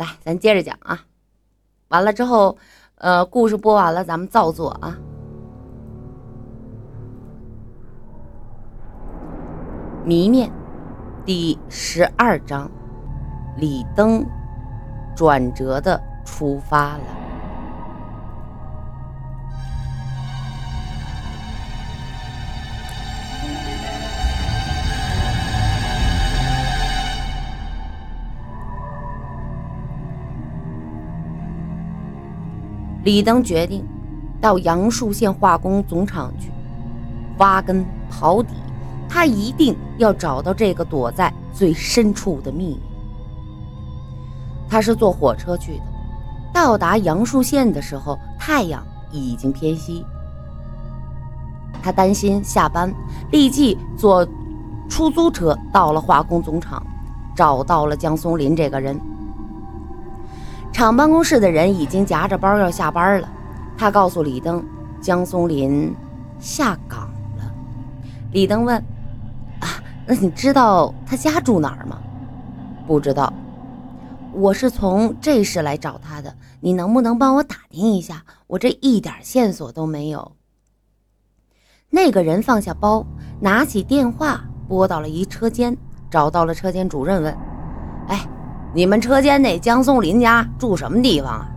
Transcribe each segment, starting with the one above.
来，咱接着讲啊。完了之后，呃，故事播完了，咱们造作啊。谜面第十二章，李登转折的出发了。李登决定到杨树县化工总厂去挖根刨底，他一定要找到这个躲在最深处的秘密。他是坐火车去的，到达杨树县的时候，太阳已经偏西。他担心下班，立即坐出租车到了化工总厂，找到了江松林这个人。厂办公室的人已经夹着包要下班了。他告诉李登，江松林下岗了。李登问：“啊，那你知道他家住哪儿吗？”“不知道。”“我是从这市来找他的，你能不能帮我打听一下？我这一点线索都没有。”那个人放下包，拿起电话拨到了一车间，找到了车间主任，问：“哎。”你们车间那江松林家住什么地方啊？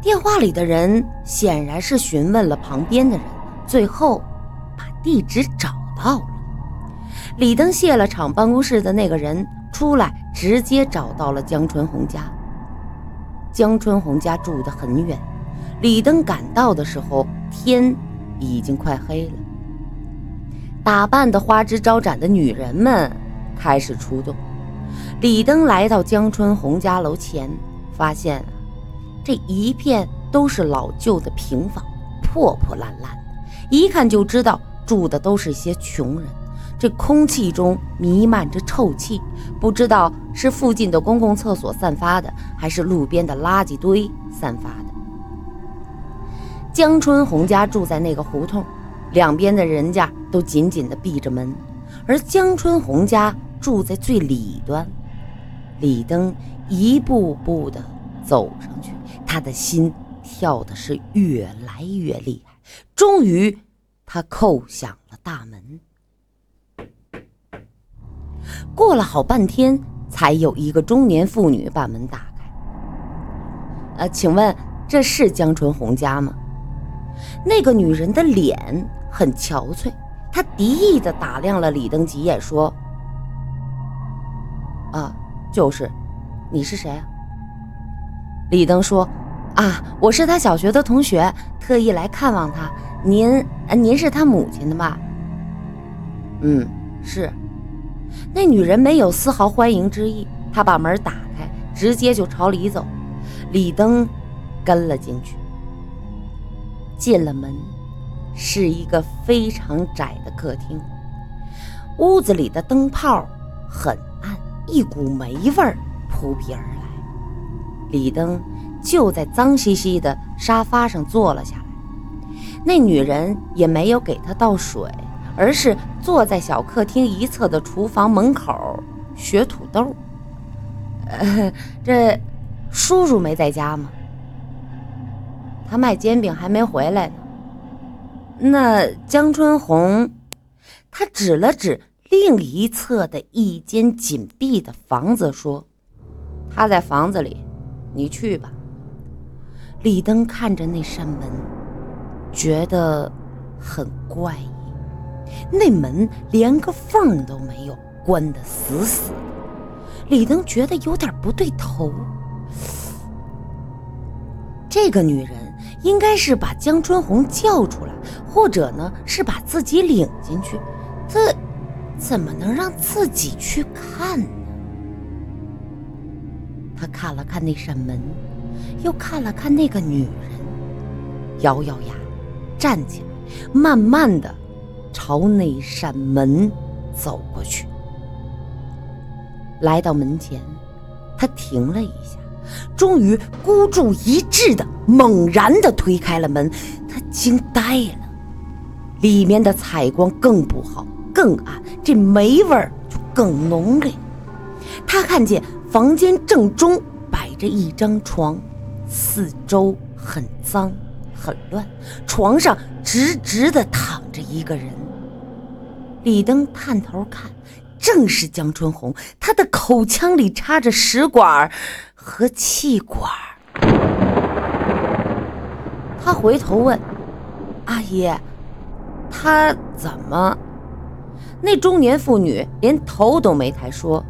电话里的人显然是询问了旁边的人，最后把地址找到了。李登谢了厂办公室的那个人出来，直接找到了江春红家。江春红家住得很远，李登赶到的时候，天已经快黑了。打扮的花枝招展的女人们开始出动。李登来到江春红家楼前，发现这一片都是老旧的平房，破破烂烂，一看就知道住的都是些穷人。这空气中弥漫着臭气，不知道是附近的公共厕所散发的，还是路边的垃圾堆散发的。江春红家住在那个胡同，两边的人家都紧紧地闭着门，而江春红家住在最里端。李登一步步地走上去，他的心跳的是越来越厉害。终于，他叩响了大门。过了好半天，才有一个中年妇女把门打开。呃，请问这是江春红家吗？那个女人的脸很憔悴，她敌意地打量了李登几眼，说：“啊。”就是，你是谁啊？李登说：“啊，我是他小学的同学，特意来看望他。您，您是他母亲的吧？”“嗯，是。”那女人没有丝毫欢迎之意，她把门打开，直接就朝里走。李登跟了进去。进了门，是一个非常窄的客厅，屋子里的灯泡很暗。一股霉味儿扑鼻而来，李登就在脏兮兮的沙发上坐了下来。那女人也没有给他倒水，而是坐在小客厅一侧的厨房门口削土豆。呃，这叔叔没在家吗？他卖煎饼还没回来呢。那江春红，他指了指。另一侧的一间紧闭的房子说：“他在房子里，你去吧。”李登看着那扇门，觉得很怪异。那门连个缝都没有，关得死死的。李登觉得有点不对头。这个女人应该是把江春红叫出来，或者呢是把自己领进去。这。怎么能让自己去看呢？他看了看那扇门，又看了看那个女人，咬咬牙，站起来，慢慢的朝那扇门走过去。来到门前，他停了一下，终于孤注一掷的猛然的推开了门。他惊呆了，里面的采光更不好。更暗，这霉味儿就更浓烈。他看见房间正中摆着一张床，四周很脏很乱，床上直直的躺着一个人。李登探头看，正是江春红，他的口腔里插着食管和气管。他回头问：“阿姨，他怎么？”那中年妇女连头都没抬，说：“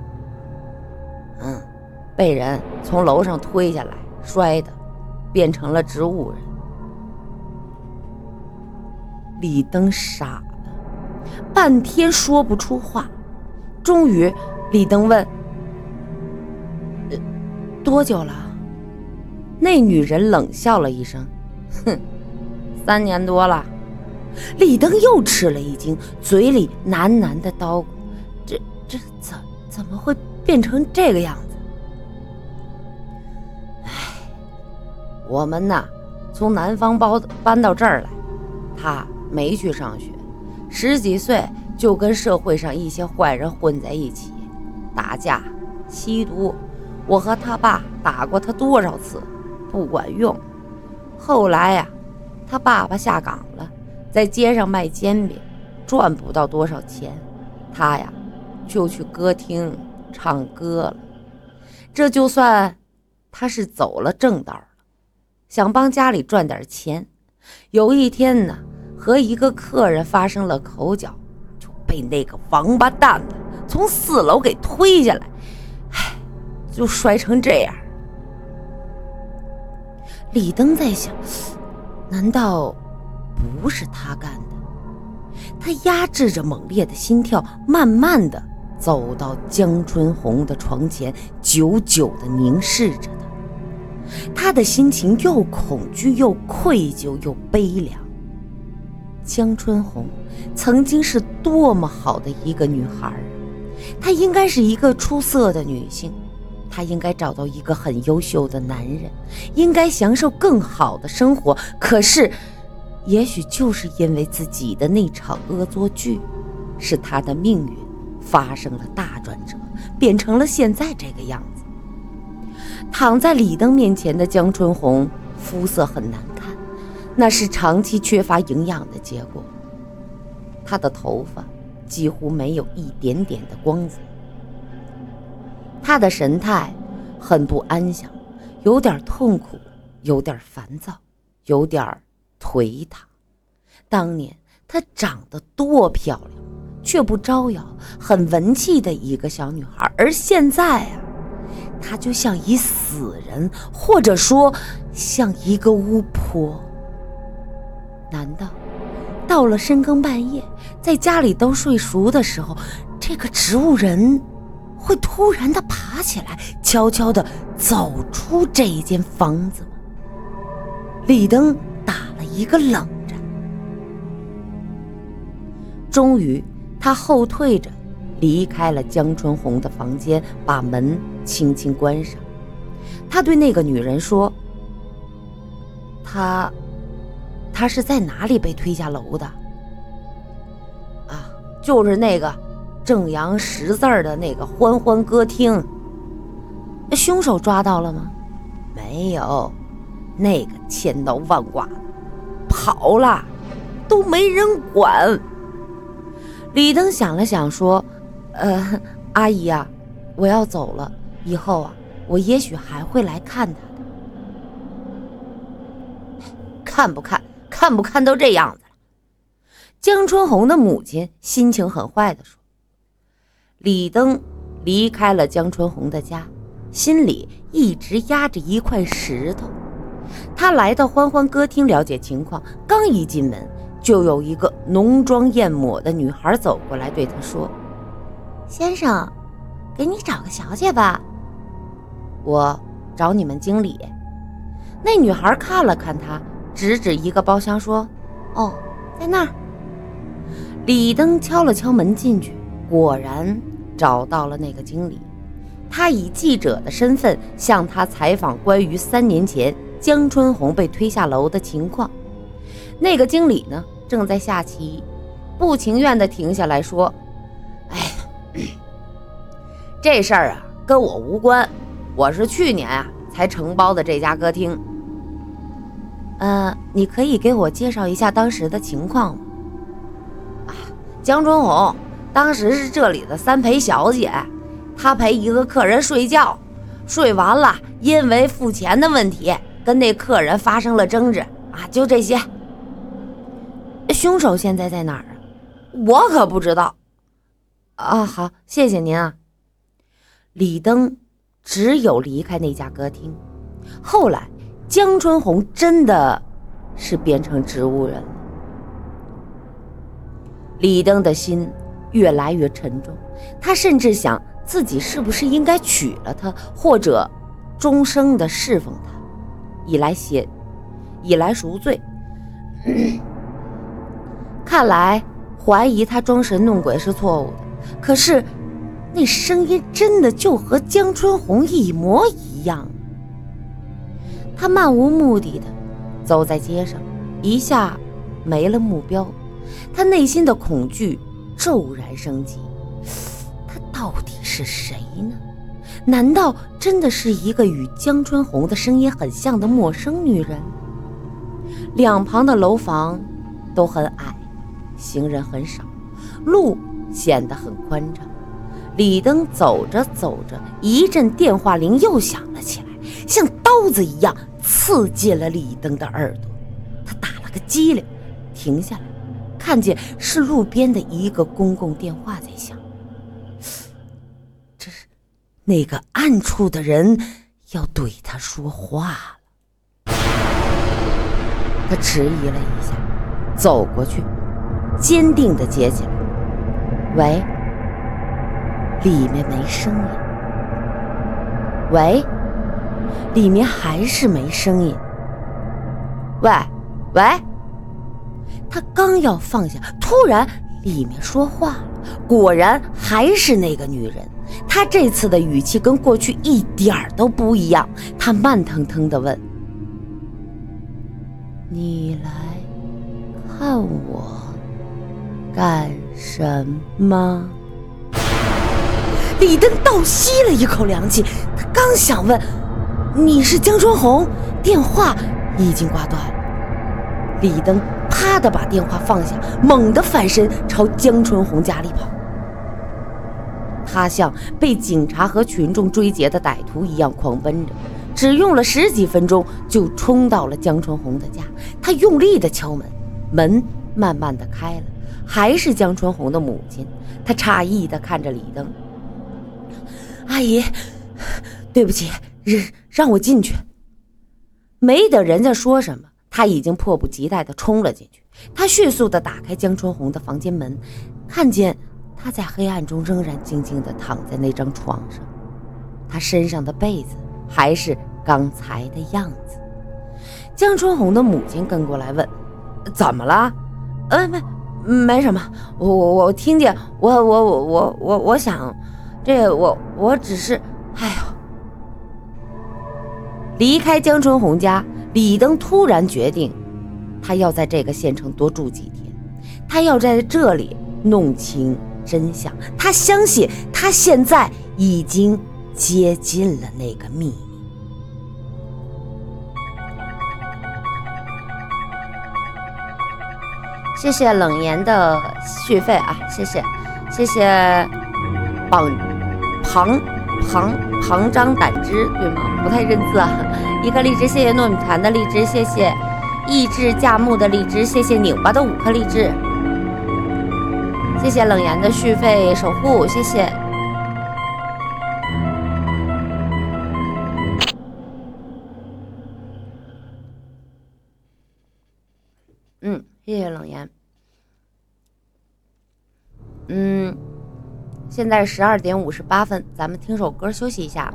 嗯，被人从楼上推下来，摔的，变成了植物人。”李登傻了，半天说不出话。终于，李登问：“多久了？”那女人冷笑了一声：“哼，三年多了。”李登又吃了一惊，嘴里喃喃的叨咕：“这这怎怎么会变成这个样子？”哎，我们呐，从南方搬搬到这儿来，他没去上学，十几岁就跟社会上一些坏人混在一起，打架、吸毒。我和他爸打过他多少次，不管用。后来呀，他爸爸下岗了。在街上卖煎饼，赚不到多少钱，他呀就去歌厅唱歌了。这就算他是走了正道了，想帮家里赚点钱。有一天呢，和一个客人发生了口角，就被那个王八蛋从四楼给推下来，唉，就摔成这样。李登在想，难道？不是他干的，他压制着猛烈的心跳，慢慢的走到江春红的床前，久久的凝视着她。他的心情又恐惧又愧疚又悲凉。江春红曾经是多么好的一个女孩！她应该是一个出色的女性，她应该找到一个很优秀的男人，应该享受更好的生活。可是。也许就是因为自己的那场恶作剧，使他的命运发生了大转折，变成了现在这个样子。躺在李登面前的江春红，肤色很难看，那是长期缺乏营养的结果。她的头发几乎没有一点点的光泽，她的神态很不安详，有点痛苦，有点烦躁，有点……颓唐，当年她长得多漂亮，却不招摇，很文气的一个小女孩。而现在啊，她就像一死人，或者说像一个巫婆。难道到了深更半夜，在家里都睡熟的时候，这个植物人会突然的爬起来，悄悄的走出这一间房子吗？李登。一个冷战，终于，他后退着离开了江春红的房间，把门轻轻关上。他对那个女人说：“他，他是在哪里被推下楼的？啊，就是那个正阳十字的那个欢欢歌厅。凶手抓到了吗？没有，那个千刀万剐。”跑了，都没人管。李登想了想，说：“呃，阿姨啊，我要走了。以后啊，我也许还会来看他的。看不看？看不看都这样子了。”江春红的母亲心情很坏的说：“李登离开了江春红的家，心里一直压着一块石头。”他来到欢欢歌厅了解情况，刚一进门，就有一个浓妆艳抹的女孩走过来，对他说：“先生，给你找个小姐吧。”我找你们经理。那女孩看了看他，指指一个包厢说：“哦，在那儿。”李登敲了敲门进去，果然找到了那个经理。他以记者的身份向他采访关于三年前。江春红被推下楼的情况，那个经理呢正在下棋，不情愿地停下来说：“哎，这事儿啊跟我无关，我是去年啊才承包的这家歌厅。呃，你可以给我介绍一下当时的情况吗？啊，江春红当时是这里的三陪小姐，她陪一个客人睡觉，睡完了，因为付钱的问题跟那客人发生了争执啊，就这些。凶手现在在哪儿啊？我可不知道。啊，好，谢谢您啊。李登只有离开那家歌厅。后来，江春红真的是变成植物人了。李登的心越来越沉重，他甚至想自己是不是应该娶了她，或者终生的侍奉她，以来写，以来赎罪。看来怀疑他装神弄鬼是错误的。可是，那声音真的就和江春红一模一样。他漫无目的的走在街上，一下没了目标。他内心的恐惧骤然升级。他到底是谁呢？难道真的是一个与江春红的声音很像的陌生女人？两旁的楼房都很矮，行人很少，路。显得很宽敞。李登走着走着，一阵电话铃又响了起来，像刀子一样刺进了李登的耳朵。他打了个激灵，停下来，看见是路边的一个公共电话在响。那个暗处的人要对他说话了。他迟疑了一下，走过去，坚定地接起来。喂，里面没声音。喂，里面还是没声音。喂，喂，他刚要放下，突然里面说话了，果然还是那个女人。他这次的语气跟过去一点都不一样。他慢腾腾地问：“你来看我？”干什么？李登倒吸了一口凉气，他刚想问：“你是江春红？”电话已经挂断了。李登啪的把电话放下，猛地翻身朝江春红家里跑。他像被警察和群众追截的歹徒一样狂奔着，只用了十几分钟就冲到了江春红的家。他用力的敲门，门慢慢的开了。还是江春红的母亲，他诧异的看着李登。阿姨，对不起，让让我进去。没等人家说什么，他已经迫不及待的冲了进去。他迅速的打开江春红的房间门，看见他在黑暗中仍然静静地躺在那张床上，他身上的被子还是刚才的样子。江春红的母亲跟过来问：“怎么了？”“呃，没。”没什么，我我我听见，我我我我我我想，这我我只是，哎呦！离开江春红家，李登突然决定，他要在这个县城多住几天，他要在这里弄清真相。他相信，他现在已经接近了那个秘密。谢谢冷言的续费啊，谢谢，谢谢，绑庞庞庞张胆汁对吗？不太认字啊。一颗荔枝，谢谢糯米团的荔枝，谢谢意志价木的荔枝，谢谢拧巴的五颗荔枝，谢谢冷言的续费守护，谢谢。嗯。谢谢冷言。嗯，现在十二点五十八分，咱们听首歌休息一下。